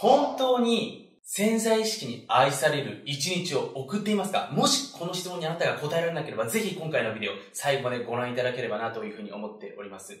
本当に潜在意識に愛される一日を送っていますか？もしこの質問にあなたが答えられなければ、ぜひ今回のビデオ最後までご覧いただければなというふうに思っております。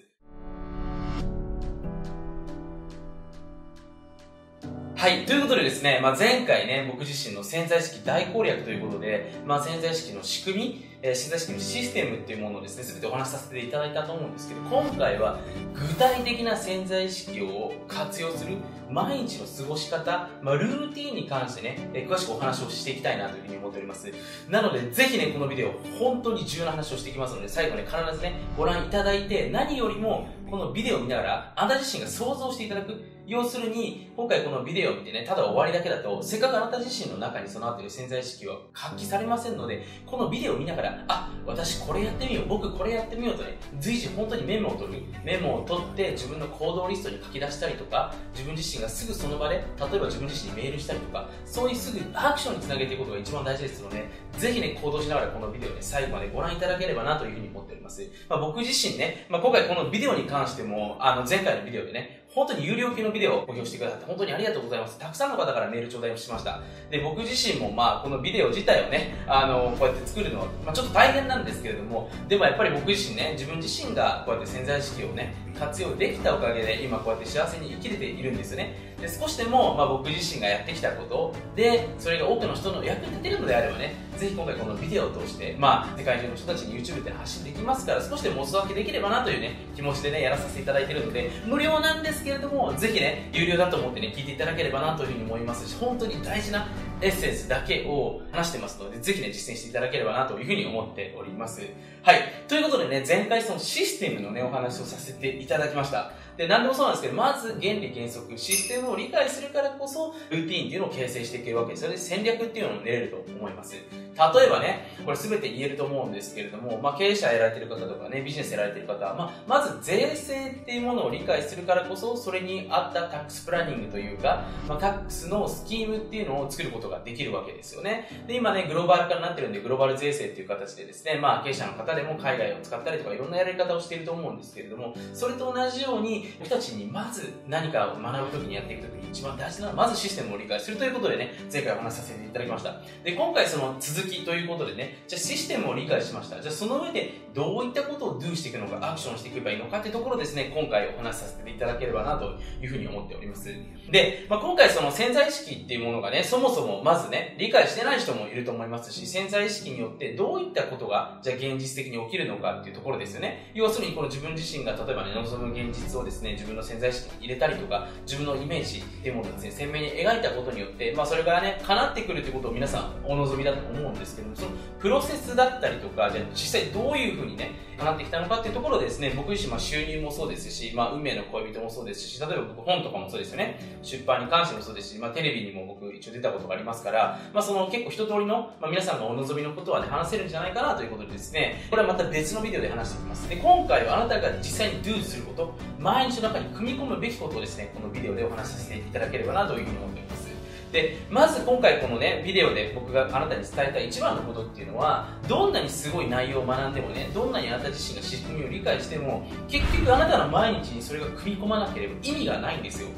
はい。ということでですね、まあ、前回ね、僕自身の潜在意識大攻略ということで、まあ、潜在意識の仕組み、えー、潜在意識のシステムっていうものをですね、すべてお話しさせていただいたと思うんですけど、今回は具体的な潜在意識を活用する毎日の過ごし方、まあ、ルーティンに関してね、えー、詳しくお話をしていきたいなというふうに思っております。なので、ぜひね、このビデオ、本当に重要な話をしていきますので、最後ね、必ずね、ご覧いただいて、何よりも、このビデオを見ながら、あなた自身が想像していただく。要するに、今回このビデオを見てね、ただ終わりだけだと、せっかくあなた自身の中に備わっている潜在意識は発揮されませんので、このビデオを見ながら、あ、私これやってみよう、僕これやってみようとね、随時本当にメモを取る。メモを取って自分の行動リストに書き出したりとか、自分自身がすぐその場で、例えば自分自身にメールしたりとか、そういうすぐアクションにつなげていくことが一番大事ですので、ぜひね、行動しながらこのビデオね、最後までご覧いただければなというふうに思っております。まあ、僕自身ね、まあ、今回このビデオに関しても、あの、前回のビデオでね、本当に有料級のビデオをご利用してくださって本当にありがとうございます。たくさんの方からメール頂戴をしました。で、僕自身もまあ、このビデオ自体をね、あの、こうやって作るのは、まあ、ちょっと大変なんですけれども、でもやっぱり僕自身ね、自分自身がこうやって潜在意識をね、活用できたおかげで今こうやって幸せに生きれているんですよね。で、少しでも、まあ、僕自身がやってきたことで、それが多くの人の役に立てるのであればね、ぜひ今回このビデオを通して、まあ、世界中の人たちに YouTube で発信できますから、少しでもお裾分けできればなというね、気持ちでね、やらさせていただいてるので、無料なんですけれども、ぜひね、有料だと思ってね、聞いていただければなというふうに思いますし、本当に大事なエッセンスだけを話してますので、ぜひね、実践していただければなというふうに思っております。はい。ということでね、前回そのシステムのね、お話をさせていただきました。で、何でもそうなんですけど、まず原理原則、システムを理解するからこそ、ルーティンっていうのを形成していけるわけですよね。戦略っていうのも練れると思います。例えばね、これ全て言えると思うんですけれども、まあ、経営者やられてる方とかね、ビジネスやられてる方は、まあ、まず税制っていうものを理解するからこそ、それに合ったタックスプランニングというか、まあ、タックスのスキームっていうのを作ることができるわけですよね。で、今ね、グローバル化になってるんで、グローバル税制っていう形でですね、まあ、経営者の方でも海外を使ったりとか、いろんなやり方をしていると思うんですけれども、それと同じように、僕たちにまず何かを学ぶときにやっていくときに一番大事なのは、まずシステムを理解するということでね、前回お話しさせていただきました。で、今回その続きということでね、じゃあシステムを理解しました。じゃあその上でどういったことを do していくのか、アクションしていけばいいのかってところですね、今回お話しさせていただければなというふうに思っております。で、まあ、今回その潜在意識っていうものがね、そもそもまずね、理解してない人もいると思いますし、潜在意識によってどういったことが、じゃあ現実的に起きるのかっていうところですよね。要するにこの自分自身が例えばね、望む現実をですね、ね自分の潜在意識に入れたりとか、自分のイメージっていうものをですね、鮮明に描いたことによって、まあそれからね、叶ってくるってことを皆さんお望みだと思うんですけども、そのプロセスだったりとか、じゃあ実際どういうふうにね、叶ってきたのかっていうところでですね、僕自身、ま、収入もそうですし、まあ、運命の恋人もそうですし、例えば僕本とかもそうですよね、出版に関してもそうですし、まあ、テレビにも僕一応出たことがありますから、まあ、その結構一通りの、まあ、皆さんがお望みのことはね、話せるんじゃないかなということでですね、これはまた別のビデオで話していきます。で、今回はあなたが実際に do すること、毎日の中に組み込むべきことをですね、このビデオでお話しさせていただければなというふうに思っています。でまず今回このねビデオで僕があなたに伝えた一番のことっていうのはどんなにすごい内容を学んでもねどんなにあなた自身が仕組みを理解しても結局あなたの毎日にそれが組み込まなければ意味がないんですよ。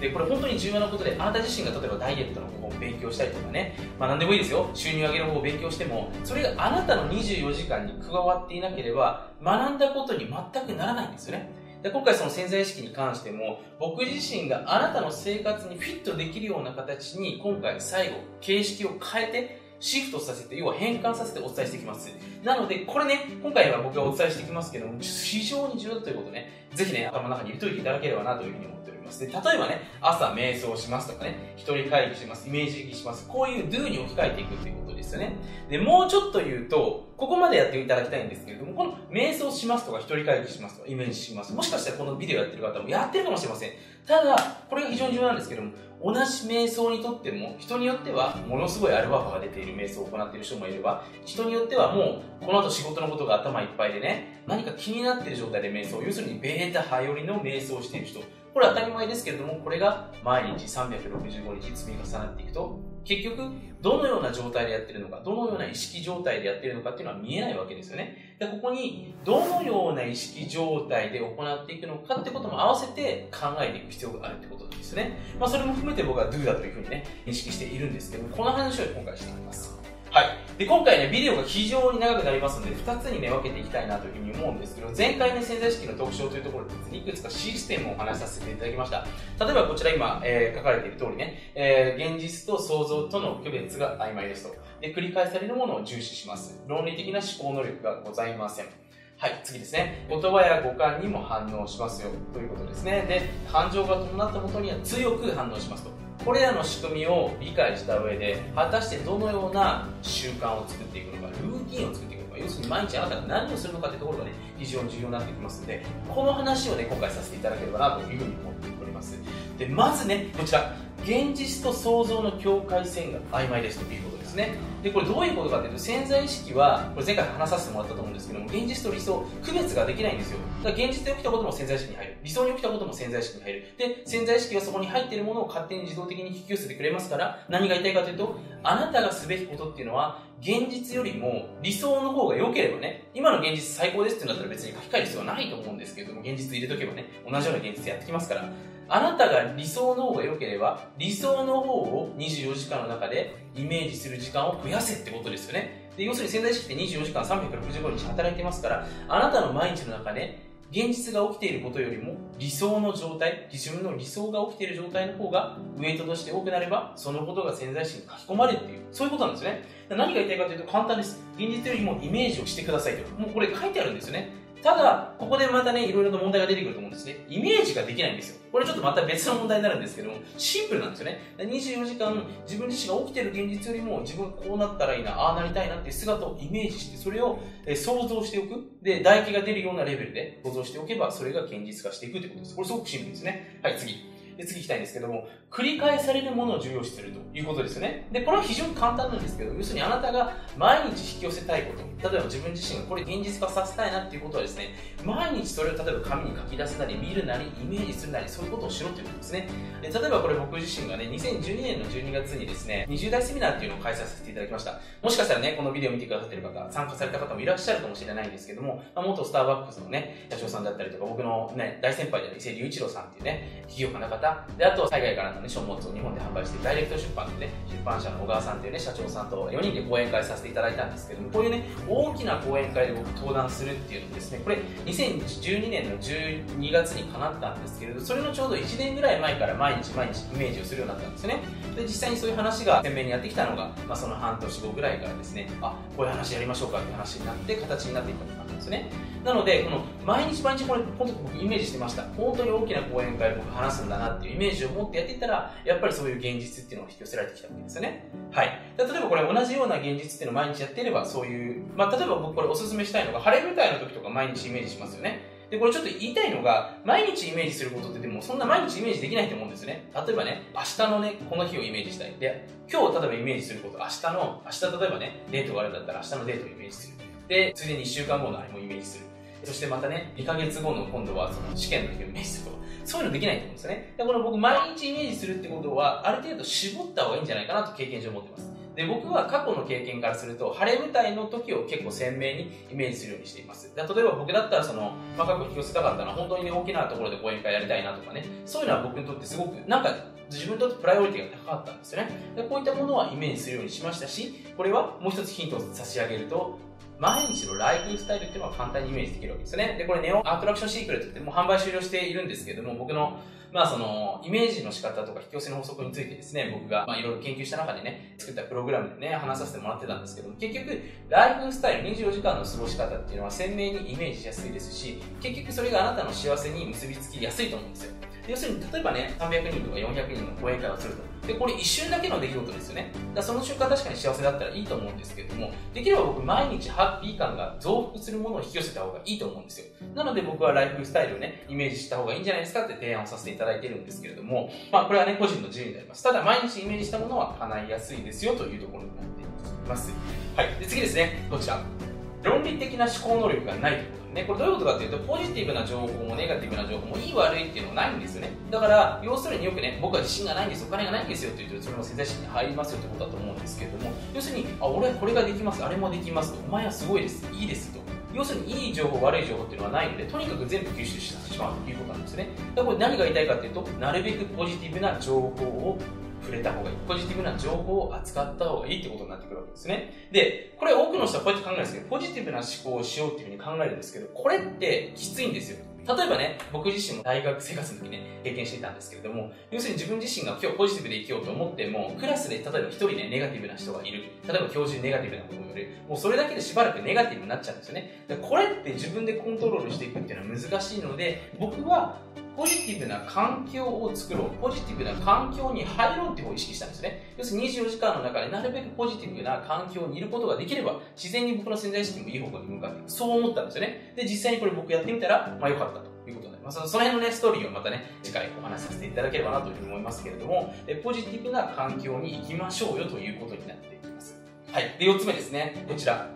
でこれ本当に重要なことであなた自身が例えばダイエットの方法を勉強したりとかね、まあ、何でもいいですよ。収入上げる方法を勉強してもそれがあなたの24時間に加わっていなければ学んだことに全くならないんですよね。で今回その潜在意識に関しても僕自身があなたの生活にフィットできるような形に今回最後形式を変えてシフトさせて、要は変換させてお伝えしていきます。なので、これね、今回は僕がお伝えしていきますけども、非常に重要だということね、ぜひね、頭の中に入れておいていただければなというふうに思っております。で、例えばね、朝瞑想しますとかね、一人会議します、イメージします、こういう do に置き換えていくということですよね。で、もうちょっと言うと、ここまでやっていただきたいんですけれども、この瞑想しますとか、一人会議しますとか、イメージします。もしかしたらこのビデオやってる方もやってるかもしれません。ただ、これが非常に重要なんですけども、同じ瞑想にとっても、人によっては、ものすごいアルファ波が出ている瞑想を行っている人もいれば、人によってはもう、この後仕事のことが頭いっぱいでね、何か気になっている状態で瞑想、要するにベータ波よりの瞑想をしている人、これ当たり前ですけれども、これが毎日365日積み重なっていくと、結局、どのような状態でやってるのか、どのような意識状態でやってるのかっていうのは見えないわけですよね。で、ここに、どのような意識状態で行っていくのかってことも合わせて考えていく必要があるってことですね。まあ、それも含めて僕は Do だというふうにね、意識しているんですけども、この話を今回していきます。はい。で、今回ね、ビデオが非常に長くなりますので、2つにね、分けていきたいなというふうに思うんですけど、前回ね、潜在意識の特徴というところでですね、いくつかシステムをお話しさせていただきました。例えばこちら今、えー、書かれている通りね、えー、現実と想像との区別が曖昧ですと。で、繰り返されるものを重視します。論理的な思考能力がございません。はい、次ですね。言葉や五感にも反応しますよ。ということですね。で、感情が伴ったもとには強く反応しますと。これらの仕組みを理解した上で果たしてどのような習慣を作っていくのかルーティンを作っていくのか要するに毎日あなたが何をするのかというところがね非常に重要になってきますのでこの話をね今回させていただければなというふうに思っております。でまずねこちら現実と想像の境界線が曖昧ですということですね。でこれどういうことかというと潜在意識はこれ前回話させてもらったと思うんですけども現実と理想区別ができないんですよ。だから現実で起きたことも潜在意識に入る。理想に起きたことも潜在意識に入る。で潜在意識はそこに入っているものを勝手に自動的に引き寄せてくれますから何が言いたいかというとあなたがすべきことっていうのは現実よりも理想の方が良ければね今の現実最高ですってなったら別に書き換える必要はないと思うんですけれども現実入れとけばね同じような現実やってきますから。あなたが理想の方が良ければ、理想の方を24時間の中でイメージする時間を増やせってことですよね。で要するに潜在意識って24時間365日働いてますから、あなたの毎日の中で、現実が起きていることよりも理想の状態、自分の理想が起きている状態の方がウェイトとして多くなれば、そのことが潜在意識に書き込まれるっていう、そういうことなんですね。何が言いたいかというと簡単です。現実よりもイメージをしてくださいと。もうこれ書いてあるんですよね。ただ、ここでまたね、いろいろと問題が出てくると思うんですね。イメージができないんですよ。これちょっとまた別の問題になるんですけども、シンプルなんですよね。24時間、自分自身が起きてる現実よりも、自分こうなったらいいな、ああなりたいなっていう姿をイメージして、それを想像しておく。で、唾液が出るようなレベルで想像しておけば、それが現実化していくってことです。これすごくシンプルですね。はい、次。で、次行きたいんですけども、繰り返されるものを重要視するということですよね。で、これは非常に簡単なんですけど、要するにあなたが毎日引き寄せたいこと、例えば自分自身がこれ現実化させたいなっていうことはですね、毎日それを例えば紙に書き出すなり、見るなり、イメージするなり、そういうことをしろっていうことですね。で例えばこれ僕自身がね、2012年の12月にですね、20代セミナーっていうのを開催させていただきました。もしかしたらね、このビデオを見てくださってる方、参加された方もいらっしゃるかもしれないんですけども、まあ、元スターバックスのね、社長さんだったりとか、僕のね、大先輩である伊勢隆一郎さんっていうね、企業家の方、で、あと海外からのね、書物を日本で販売してダイレクト出版でね、出版社の小川さんというね、社長さんと4人で講演会させていただいたんですけども、こういうね、大きな講演会で僕登壇するっていうのですね、これ2012年の12月にかなったんですけれど、それのちょうど1年ぐらい前から毎日毎日イメージをするようになったんですね。で、実際にそういう話が鮮明にやってきたのが、まあ、その半年後ぐらいからですね、あ、こういう話やりましょうかって話になって、形になっていったとなんですね。なので、この毎日毎日これ、本当に僕イメージしてました。本当に大きな講演会僕話すんだなっていうイメージを持ってやっていったら、やっぱりそういう現実っていうのが引き寄せられてきたわけですよね。はい。例えばこれ同じような現実っていうのを毎日やっていれば、そういう、まあ、例えば僕これおすすめしたいのが、晴れ舞台の時とか毎日イメージしますよね。で、これちょっと言いたいのが、毎日イメージすることってでも、そんな毎日イメージできないと思うんですね。例えばね、明日のね、この日をイメージしたい。で、今日例えばイメージすること、明日の、明日例えばね、デートがあるんだったら明日のデートをイメージする。で、ついでに1週間後のあれもイメージする。そしてまたね、2ヶ月後の今度はその試験の時をイメージすると。そういうのできないと思うんですよね。だから僕、毎日イメージするってことは、ある程度絞った方がいいんじゃないかなと経験上思ってます。で、僕は過去の経験からすると、晴れ舞台の時を結構鮮明にイメージするようにしています。例えば僕だったら、その、まあ、過去引き寄せたかったのは、本当に、ね、大きなところで講演会やりたいなとかね、そういうのは僕にとってすごく、なんか、自分にとってプライオリティが高かったんですよね。でこういったものはイメージするようにしましたし、これはもう一つヒントを差し上げると、毎日のライフスタイルっていうのは簡単にイメージできるわけですよね。で、これネオアトラクションシークレットってもう販売終了しているんですけども、僕の、まあその、イメージの仕方とか引き寄せの法則についてですね、僕がまあいろいろ研究した中でね、作ったプログラムでね、話させてもらってたんですけども、結局、ライフスタイル24時間の過ごし方っていうのは鮮明にイメージしやすいですし、結局それがあなたの幸せに結びつきやすいと思うんですよ。要するに、例えばね、300人とか400人の講演会をすると。で、これ一瞬だけの出来事ですよね。だその瞬間確かに幸せだったらいいと思うんですけども、できれば僕毎日ハッピー感が増幅するものを引き寄せた方がいいと思うんですよ。なので僕はライフスタイルをね、イメージした方がいいんじゃないですかって提案をさせていただいてるんですけれども、まあこれはね、個人の自由になります。ただ毎日イメージしたものは叶いやすいですよというところになっています。はい。で、次ですね。こちら。論理的な思考能力がないということね、これどういうことかっていうと、ポジティブな情報もネガティブな情報もいい悪いっていうのはないんですよね。だから、要するによくね、僕は自信がないんです、お金がないんですよって言うと、それも潜在意識に入りますよってことだと思うんですけれども、要するに、あ、俺はこれができます、あれもできますと、お前はすごいです、いいですと。要するにいい情報、悪い情報っていうのはないので、とにかく全部吸収してしまうということなんですね。だからこれ何が言いたいかっていうと、なるべくポジティブな情報を触れた方がいい。ポジティブな情報を扱った方がいいってことになってくるわけですね。で、これ多くの人はこうやって考えるんですけど、ポジティブな思考をしようっていうふうに考えるんですけど、これってきついんですよ。例えばね、僕自身も大学生活の時ね、経験していたんですけれども、要するに自分自身が今日ポジティブで生きようと思っても、クラスで例えば一人ね、ネガティブな人がいる。例えば教授にネガティブなことを言る。もうそれだけでしばらくネガティブになっちゃうんですよね。これって自分でコントロールしていくっていうのは難しいので、僕はポジティブな環境を作ろう、ポジティブな環境に入ろうって方を意識したんですね。要するに24時間の中でなるべくポジティブな環境にいることができれば、自然に僕の潜在意識もいい方向に向かっていく。そう思ったんですよね。で、実際にこれ僕やってみたら、まあ良かったと。いうことになります。その辺のね、ストーリーをまたね、次回お話しさせていただければなというふうに思いますけれども、ポジティブな環境に行きましょうよということになっていきます。はい。で、4つ目ですね。こちら。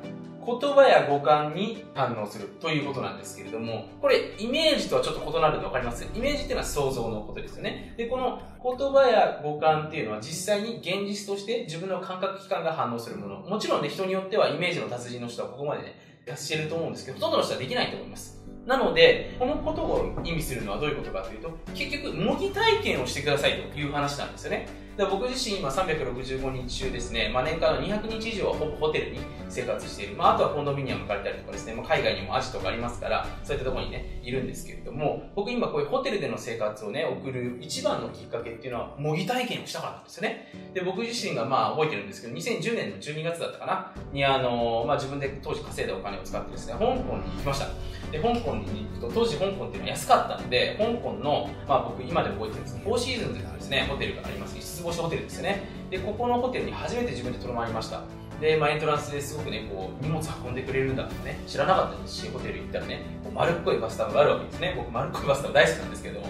言葉や五感に反応するということなんですけれども、これ、イメージとはちょっと異なるの分かります？イメージっていうのは想像のことですよね。で、この言葉や五感っていうのは実際に現実として自分の感覚器官が反応するもの。もちろんね、人によってはイメージの達人の人はここまでね、達してると思うんですけど、ほとんどの人はできないと思います。なので、このことを意味するのはどういうことかというと、結局、模擬体験をしてくださいという話なんですよね。で僕自身今365日中ですね、まあ、年間の200日以上はほぼホテルに生活している。まあ、あとはコンドミニアム借りたりとかですね、まあ、海外にもアジとかありますから、そういったところにね、いるんですけれども、僕今こういうホテルでの生活をね、送る一番のきっかけっていうのは、模擬体験をしたからなんですよね。で、僕自身がまあ覚えてるんですけど、2010年の12月だったかな、にあの、まあ、自分で当時稼いだお金を使ってですね、香港に行きました。で、香港に行くと、当時香港っていうのは安かったんで、香港の、まあ僕今でも覚えてるんですけど、フォーシーズンズのですね、ホテルがあります。5つ星ホテルですね。で、ここのホテルに初めて自分で泊まりました。で、まあ、エントランスですごくね、こう、荷物運んでくれるんだってね、知らなかったですし、ホテル行ったらね、丸っこいバスタブがあるわけですね。僕、丸っこいバスタブ大好きなんですけども、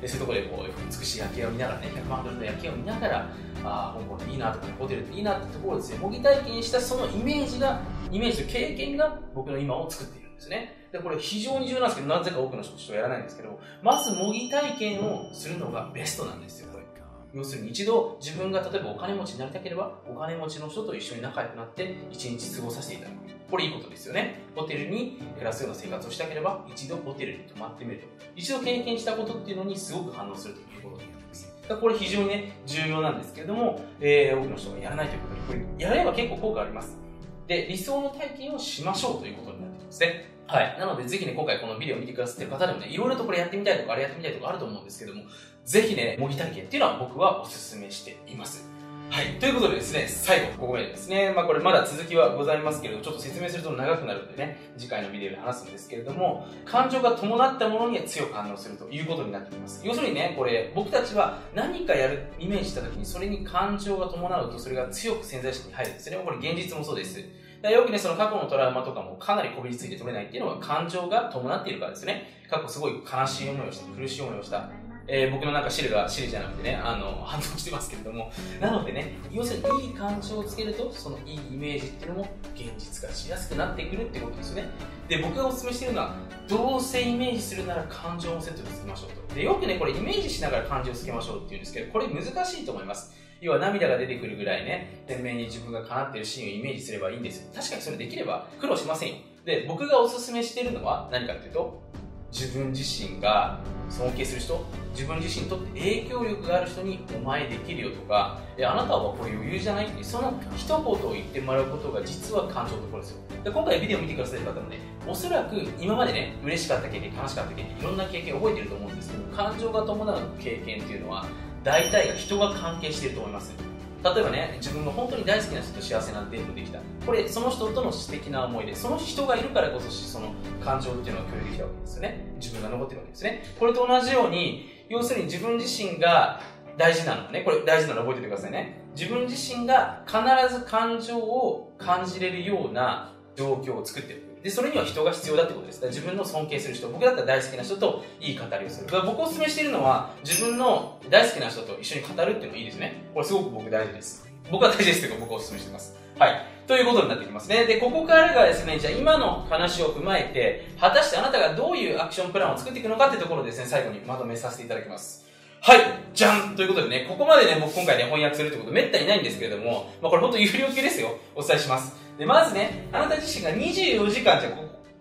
でそういうところでこう、美しい夜景を見ながらね、100万ドルの夜景を見ながら、ああ、香港いいなとか、ホテルっていいなってところですね、模擬体験したそのイメージが、イメージと経験が僕の今を作っているんですね。で、これ非常に重要なんですけど、なぜか多くの人はやらないんですけど、まず模擬体験をするのがベストなんですよ。要するに一度自分が例えばお金持ちになりたければお金持ちの人と一緒に仲良くなって一日過ごさせていただく。これいいことですよね。ホテルに暮らすような生活をしたければ一度ホテルに泊まってみると。一度経験したことっていうのにすごく反応するということになります。これ非常にね重要なんですけれども、えー、多くの人がやらないということでこれやれば結構効果あります。で理想の体験をしましょうということになってますね。はい。なので、ぜひね、今回このビデオを見てくださってる方でもね、いろいろとこれやってみたいとか、あれやってみたいとかあると思うんですけども、ぜひね、模擬体験っていうのは僕はお勧めしています。はい。ということでですね、最後、ここまでですね。まあこれまだ続きはございますけれども、ちょっと説明すると長くなるんでね、次回のビデオで話すんですけれども、感情が伴ったものには強く反応するということになっています。要するにね、これ、僕たちは何かやる、イメージした時に、それに感情が伴うと、それが強く潜在意識に入るんですね。これ現実もそうです。よくね、その過去のトラウマとかもかなりこびりついて取れないっていうのは感情が伴っているからですね。過去すごい悲しい思いをした、苦しい思いをした。えー、僕のなんか汁が汁じゃなくてね、あの、反応してますけれども。なのでね、要するにいい感情をつけると、そのいいイメージっていうのも現実化しやすくなってくるってことですね。で、僕がお勧めしてるのは、どうせイメージするなら感情もセットでつけましょうと。で、よくね、これイメージしながら感情をつけましょうって言うんですけど、これ難しいと思います。要は涙が出てくるぐらいね、天命に自分が叶ってるシーンをイメージすればいいんですよ。確かにそれできれば苦労しませんよ。で、僕がおすすめしてるのは何かっていうと、自分自身が尊敬する人、自分自身にとって影響力がある人にお前できるよとか、あなたはこれ余裕じゃない？ってその一言を言ってもらうことが実は感情のところですよ。で今回ビデオ見てくださる方もね、おそらく今までね、嬉しかった経験、悲しかった経験、いろんな経験覚えてると思うんですけど、感情が伴う経験っていうのは、大体人が関係してると思います。例えばね、自分が本当に大好きな人と幸せなデートできた。これ、その人との素敵な思いで、その人がいるからこそ、その感情っていうのが共有できたわけですよね。自分が残ってるわけですね。これと同じように、要するに自分自身が大事なのね。これ大事なの覚えててくださいね。自分自身が必ず感情を感じれるような状況を作ってる。で、それには人が必要だってことです。自分の尊敬する人、僕だったら大好きな人といい語りをする。僕お勧めしているのは、自分の大好きな人と一緒に語るっていうのがいいですね。これすごく僕大事です。僕は大事ですけど、僕はお勧めしてます。はい。ということになってきますね。で、ここからがですね、じゃあ今の話を踏まえて、果たしてあなたがどういうアクションプランを作っていくのかっていうところをですね、最後にまとめさせていただきます。はいじゃんということでね、ここまでね、僕今回ね、翻訳するってことめったにないんですけれども、まあこれ本当有料級ですよ。お伝えします。で、まずね、あなた自身が24時間じゃ、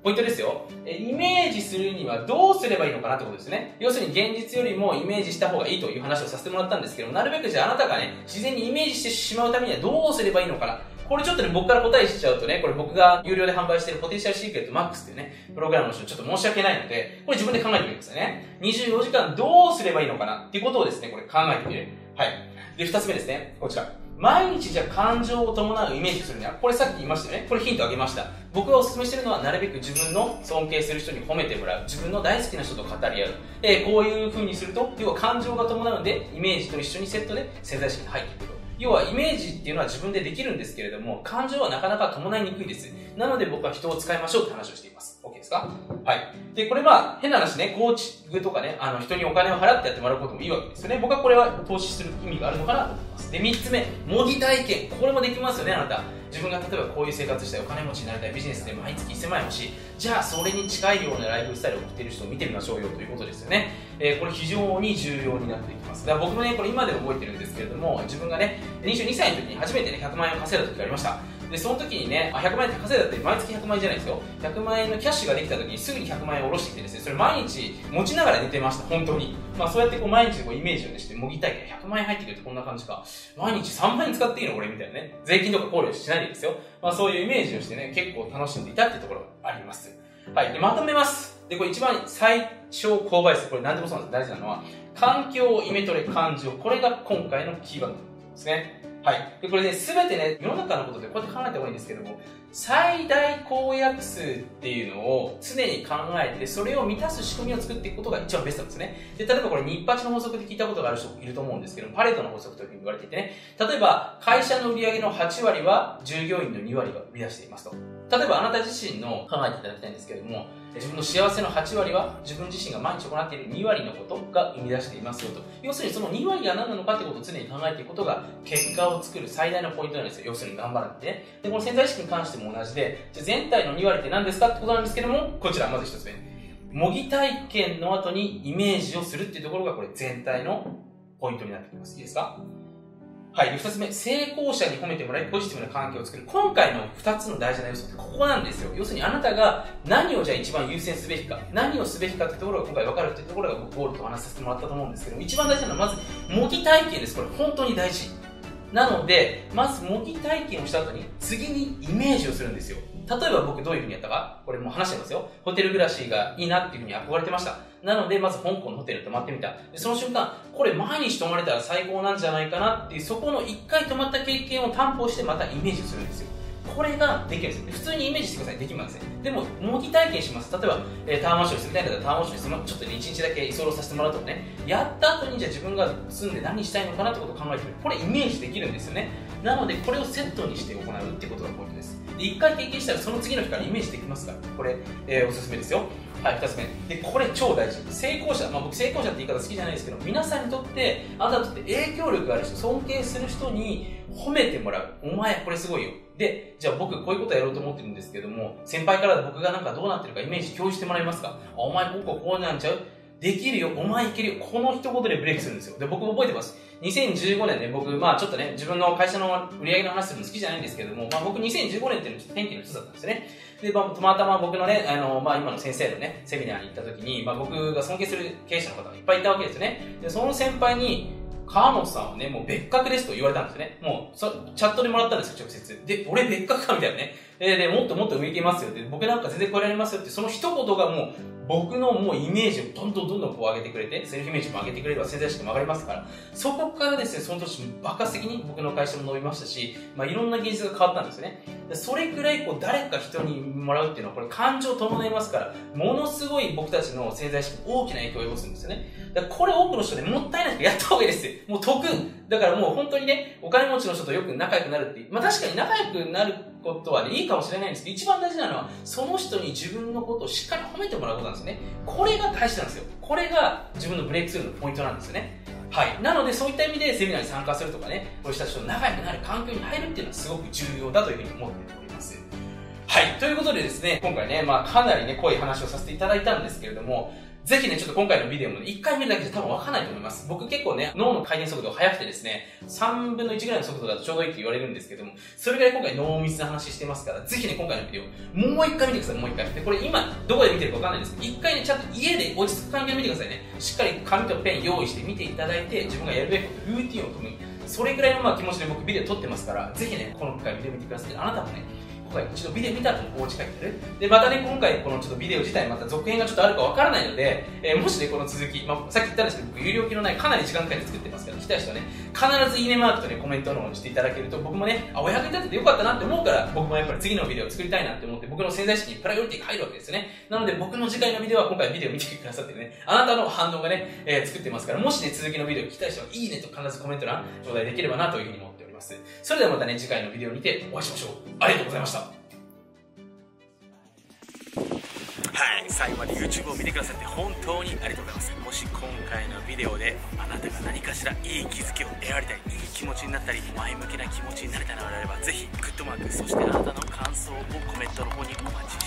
ポイントですよ。え、イメージするにはどうすればいいのかなってことですね。要するに現実よりもイメージした方がいいという話をさせてもらったんですけど、なるべくじゃああなたがね、自然にイメージしてしまうためにはどうすればいいのかな。これちょっとね、僕から答えしちゃうとね、これ僕が有料で販売しているポテンシャルシークレットマックスっていうね、プログラムの人ちょっと申し訳ないので、これ自分で考えてみてくださいね。24時間どうすればいいのかなっていうことをですね、これ考えてみる。はい。で、二つ目ですね。こちら。毎日じゃ感情を伴うイメージするには、これさっき言いましたよね。これヒントあげました。僕がお勧めしてるのは、なるべく自分の尊敬する人に褒めてもらう。自分の大好きな人と語り合う。えー、こういう風にすると、要は感情が伴うので、イメージと一緒にセットで潜在意識に入っていくと。要はイメージっていうのは自分でできるんですけれども、感情はなかなか伴いにくいです。なので僕は人を使いましょうって話をしています。OK ですか？はい。で、これまあ、変な話ね、コーチングとかね、あの、人にお金を払ってやってもらうこともいいわけですよね。僕はこれは投資する意味があるのかなと思います。で、3つ目、模擬体験。これもできますよね、あなた。自分が例えばこういう生活したい、お金持ちになりたい、ビジネスで毎月1000万円欲しい。じゃあ、それに近いようなライフスタイルを送っている人を見てみましょうよということですよね。えー、これ非常に重要になっていきます。だから僕もね、これ今でも覚えてるんですけれども、自分がね、22歳の時に初めてね、100万円を稼いだ時がありました。で、その時にね、あ、100万円って稼いだって毎月100万円じゃないですよ。100万円のキャッシュができた時にすぐに100万円を下ろしてきてですね、それ毎日持ちながら寝てました、本当に。まあそうやってこう毎日こうイメージをねして、模擬体験100万円入ってくるってこんな感じか。毎日3万円使っていいのこれみたいなね。税金とか考慮しないでですよ。まあそういうイメージをしてね、結構楽しんでいたっていうところがあります。はい。で、まとめます。で、これ一番最小公倍数。これ何でもそうなんです。大事なのは、環境をイメトレ感情。これが今回のキーワードですね。はい。で、これね、すべてね、世の中のことでこうやって考えた方がいいんですけども、最大公約数っていうのを常に考えて、それを満たす仕組みを作っていくことが一番ベストなんですね。で、例えばこれ、日八の法則で聞いたことがある人いると思うんですけど、パレートの法則というふうに言われていてね、例えば、会社の売上の8割は従業員の2割が生み出していますと。例えば、あなた自身の考えていただきたいんですけれども、自分の幸せの8割は自分自身が毎日行っている2割のことが生み出していますよと。要するにその2割が何なのかってことを常に考えていくことが結果を作る最大のポイントなんですよ。要するに頑張らなくてね。で、この潜在意識に関しても同じで、じゃ全体の2割って何ですかってことなんですけども、こちら、まず1つ目。模擬体験の後にイメージをするっていうところがこれ全体のポイントになってきます。いいですか？はい。二つ目、成功者に褒めてもらい、ポジティブな関係を作る。今回の二つの大事な要素ってここなんですよ。要するにあなたが何をじゃあ一番優先すべきか、何をすべきかってところが今回分かるっていうところがゴールと話させてもらったと思うんですけども、一番大事なのはまず模擬体験です。これ本当に大事。なので、まず模擬体験をした後に、次にイメージをするんですよ。例えば僕どういう風にやったか、これもう話してますよ。ホテル暮らしがいいなっていう風に憧れてました。なので、まず香港のホテル泊まってみた。でその瞬間、これ毎日泊まれたら最高なんじゃないかなっていう、そこの1回泊まった経験を担保してまたイメージするんですよ。これができるんです普通にイメージしてください。できません。でも、模擬体験します。例えば、えー、タワーマンションに住みたいんだったら、タワーマンションに住む、ちょっと一、日だけ居候させてもらうとかね、やった後にじゃあ自分が住んで何したいのかなってことを考えてみる。これイメージできるんですよね。なので、これをセットにして行うってことがポイントです。で、1回経験したらその次の日からイメージできますから、これ、えー、おすすめですよ。はい、2つ目。で、これ超大事。成功者、まあ僕成功者って言い方好きじゃないですけど、皆さんにとって、あなたにとって影響力がある人、尊敬する人に褒めてもらう。お前、これすごいよ。で、じゃあ僕こういうことやろうと思ってるんですけども、先輩から僕がなんかどうなってるかイメージ共有してもらえますか？お前こここうなんちゃう？できるよ、お前いけるよ。この一言でブレイクするんですよ。で、僕も覚えてます。2015年ね、僕、まあちょっとね、自分の会社の売り上げの話するの好きじゃないんですけども、まあ僕2015年っていうのはちょっと天気の人だったんですね。で、まあ、たまたま僕のね、あの、まあ今の先生のね、セミナーに行った時に、まあ僕が尊敬する経営者の方がいっぱいいたわけですよね。で、その先輩に、川本さんはね、もう別格ですと言われたんですよね。もう、チャットでもらったんですよ、直接。で、俺別格かみたいなね。で、でもっともっと上行けますよって、僕なんか全然超えられますよって、その一言がもう、僕のもうイメージをどんどんどんどんこう上げてくれて、セルフイメージも上げてくれれば潜在意識も上がりますから、そこからですね、その年爆発的に僕の会社も伸びましたし、まあいろんな技術が変わったんですよね。それくらいこう誰か人にもらうっていうのはこれ感情を伴いますから、ものすごい僕たちの潜在意識に大きな影響を及ぼすんですよね。だからこれ多くの人でもったいないからやった方がいいですよ。もう得。だからもう本当にね、お金持ちの人とよく仲良くなるっていう。まあ確かに仲良くなることはね、いいかもしれないんですけど、一番大事なのは、その人に自分のことをしっかり褒めてもらうことなんですね。これが大事なんですよ。これが自分のブレイクスルーのポイントなんですよね。はい。なので、そういった意味でセミナーに参加するとかね、こういう人たちと仲良くなる環境に入るっていうのはすごく重要だというふうに思っております。はい。ということでですね、今回ね、まあかなりね、濃い話をさせていただいたんですけれども、ぜひね、ちょっと今回のビデオもね、1回見るだけじゃ多分わかんないと思います。僕結構ね、脳の回転速度が速くてですね、3分の1ぐらいの速度だとちょうどいいって言われるんですけども、それぐらい今回濃密な話してますから、ぜひね、今回のビデオ、もう1回見てください、もう1回。で、これ今、どこで見てるかわかんないんですけど、1回ね、ちゃんと家で落ち着く環境で見てくださいね。しっかり紙とペン用意して見ていただいて、自分がやるべきルーティンを組む。それぐらいのまあ気持ちで僕ビデオ撮ってますから、ぜひね、この回ビデオ見てください。あなたもね、今回一度ビデオ見た後にお家帰ってる？でまたね今回このちょっとビデオ自体また続編がちょっとあるかわからないので、えー、もしねこの続き、まあ、さっき言ったんですけど僕有料機のないかなり時間かけて作ってますから来た人はね必ずいいねマークとねコメントの方にしていただけると僕もねあお役に立ててよかったなって思うから僕もやっぱり次のビデオを作りたいなって思って僕の潜在意識にプライオリティが入るわけですよね。なので僕の次回のビデオは今回ビデオ見てくださってねあなたの反応がね、えー、作ってますからもしね続きのビデオ聞きたい人はいいねと必ずコメント欄頂戴できればなというふうに思ってます。それではまたね次回のビデオにてお会いしましょう。ありがとうございました。はい最後まで YouTube を見てくださって本当にありがとうございます。もし今回のビデオであなたが何かしらいい気づきを得られたりいい気持ちになったり前向きな気持ちになれたのであればぜひグッドマークそしてあなたの感想をコメントの方にお待ち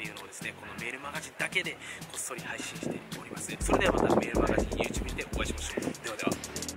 っていうのをですねこのメールマガジンだけでこっそり配信しております。それではまたメールマガジン YouTube にてお会いしましょう。ではでは。